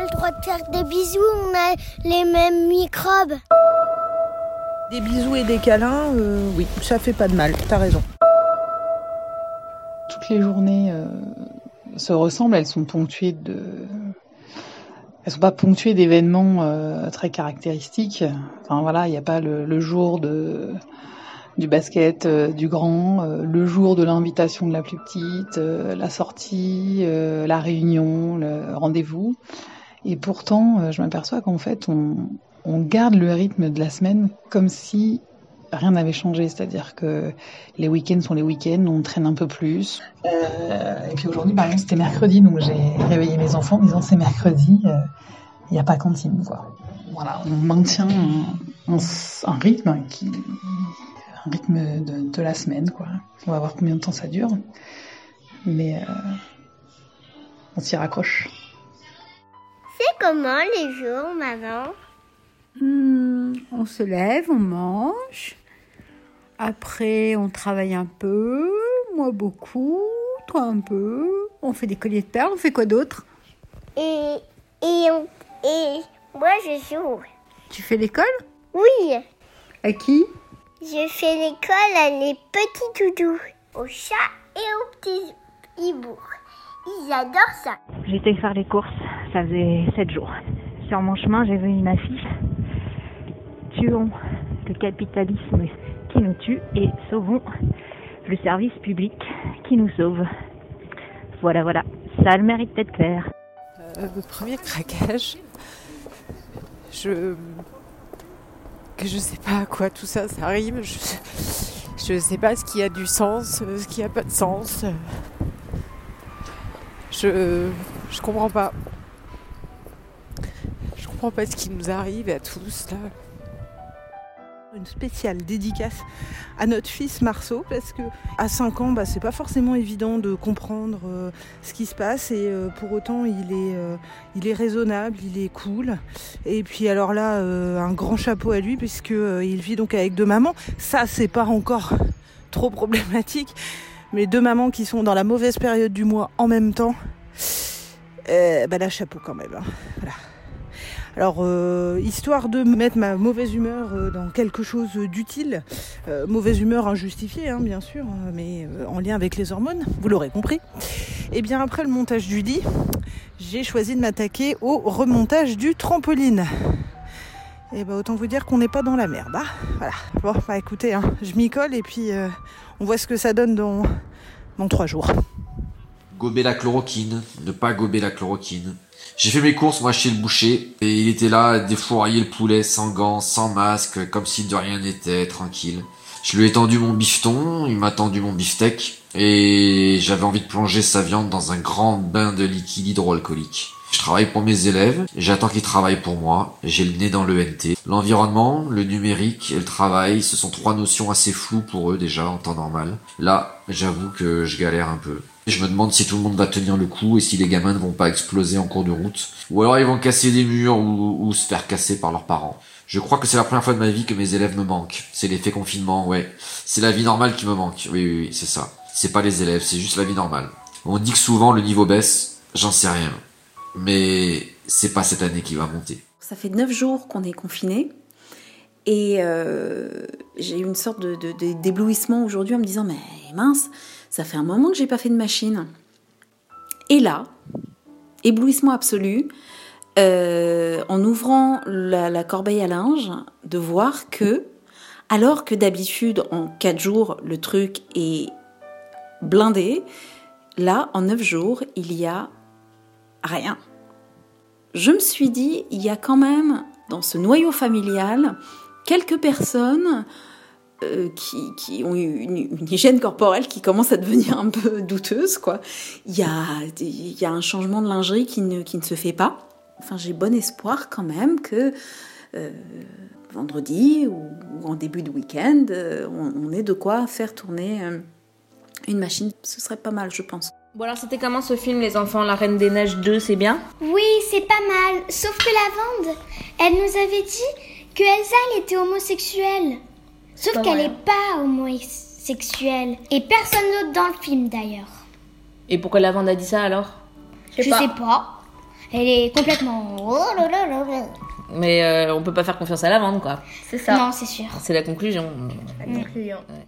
a le droit de faire des bisous, on a les mêmes microbes. Des bisous et des câlins, euh, oui, ça fait pas de mal, t'as raison. Toutes les journées euh, se ressemblent, elles sont ponctuées de... Elles sont pas ponctuées d'événements euh, très caractéristiques. Enfin voilà, il n'y a pas le, le, jour de du basket euh, du grand, euh, le jour de l'invitation de la plus petite, euh, la sortie, la réunion, le rendez-vous. Et pourtant, je m'aperçois qu'en fait, on, garde le rythme de la semaine comme si rien n'avait changé, c'est-à-dire que les week-ends sont les week-ends, on traîne un peu plus. Euh, et puis aujourd'hui, par exemple, c'était mercredi, donc j'ai réveillé mes enfants en disant c'est mercredi, il n'y a pas cantine, quoi. Voilà, on maintient un, rythme un rythme de, la semaine. On va voir combien de temps ça dure, mais euh, on s'y raccroche. Comment les jours, maman? Mmh, On se lève, on mange. Après, on travaille un peu, moi beaucoup, toi un peu. On fait des colliers de perles, on fait quoi d'autre? Et, et, on, et moi, je joue. Tu fais l'école? Oui. À qui? Je fais l'école à les petits doudous, aux chats et aux petits hiboux. Ils adorent ça. J'étais faire les courses, ça faisait 7 jours. Sur mon chemin, j'ai vu une affiche. Tuons le capitalisme qui nous tue et sauvons le service public qui nous sauve. Voilà, voilà, ça le mérite d'être clair. Euh, le premier craquage, je que je sais pas à quoi tout ça ça arrive. Je, je sais pas ce qui a du sens, ce qui a pas de sens. Je je comprends pas. Comprends pas ce qui nous arrive à tous là. Une spéciale dédicace à notre fils Marceau parce que à 5 ans, bah, c'est pas forcément évident de comprendre euh, ce qui se passe et euh, pour autant il est, euh, il est raisonnable, il est cool. Et puis alors là, un grand chapeau à lui puisque il vit donc avec deux mamans. Ça, c'est pas encore trop problématique, mais deux mamans qui sont dans la mauvaise période du mois en même temps. bah là, chapeau quand même. Hein. Voilà. Alors, euh, histoire de mettre ma mauvaise humeur euh, dans quelque chose d'utile, euh, mauvaise humeur injustifiée, hein, bien sûr, mais euh, en lien avec les hormones, vous l'aurez compris. Et bien après le montage du lit, j'ai choisi de m'attaquer au remontage du trampoline. Et bah autant vous dire qu'on n'est pas dans la merde. Hein voilà. Bon, bah écoutez, hein, je m'y colle et puis on voit ce que ça donne dans, dans trois jours. Gober la chloroquine, ne pas gober la chloroquine. J'ai fait mes courses, moi, chez le boucher, et il était là, défourailler le poulet sans gants, sans masque, comme si de rien n'était, tranquille. Je lui ai tendu mon bifton, il m'a tendu mon beefsteak, et j'avais envie de plonger sa viande dans un grand bain de liquide hydroalcoolique. Je travaille pour mes élèves, j'attends qu'ils travaillent pour moi, j'ai le nez dans l'ENT. L'environnement, le numérique et le travail, ce sont trois notions assez floues pour eux déjà en temps normal. Là, j'avoue que je galère un peu. Je me demande si tout le monde va tenir le coup et si les gamins ne vont pas exploser en cours de route. Ou alors ils vont casser des murs ou, se faire casser par leurs parents. Je crois que c'est la première fois de ma vie que mes élèves me manquent. C'est l'effet confinement, ouais. C'est la vie normale qui me manque. Oui, oui, oui, c'est ça. C'est pas les élèves, c'est juste la vie normale. On dit que souvent le niveau baisse, j'en sais rien. Mais c'est pas cette année qui va monter. Ça fait neuf jours qu'on est confinés. Et euh, j'ai eu une sorte de, d'éblouissement aujourd'hui en me disant Mais mince, ça fait un moment que j'ai pas fait de machine. Et là, éblouissement absolu, euh, en ouvrant la, la, corbeille à linge, de voir que, alors que d'habitude en quatre jours le truc est blindé, là en neuf jours il y a rien. Je me suis dit, il y a quand même dans ce noyau familial quelques personnes euh, qui, qui, ont eu une, hygiène corporelle qui commence à devenir un peu douteuse. Quoi. Il, y a, il y a un changement de lingerie qui ne, qui ne se fait pas. Enfin, j'ai bon espoir quand même que euh, vendredi ou, en début de week-end, euh, on, on, ait de quoi faire tourner une machine. Ce serait pas mal, je pense. Bon alors c'était comment ce film Les Enfants, la Reine des Neiges 2, c'est bien? Oui, c'est pas mal. Sauf que la Vande, elle nous avait dit que Elsa, elle était homosexuelle. Sauf qu'elle n'est pas homosexuelle. Et personne d'autre dans le film d'ailleurs. Et pourquoi la Vande a dit ça alors? Je sais pas. Je sais pas. Elle est complètement. Oh là là là là. Mais euh, on peut pas faire confiance à la vente, quoi. C'est ça. Non, c'est sûr. C'est la conclusion. La conclusion. Ouais.